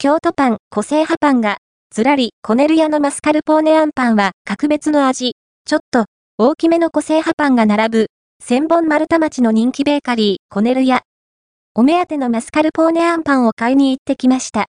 京都パン、個性派パンが、ずらり、コネル屋のマスカルポーネアンパンは格別の味、ちょっと、大きめの個性派パンが並ぶ、千本丸太町の人気ベーカリー、コネル屋。お目当てのマスカルポーネアンパンを買いに行ってきました。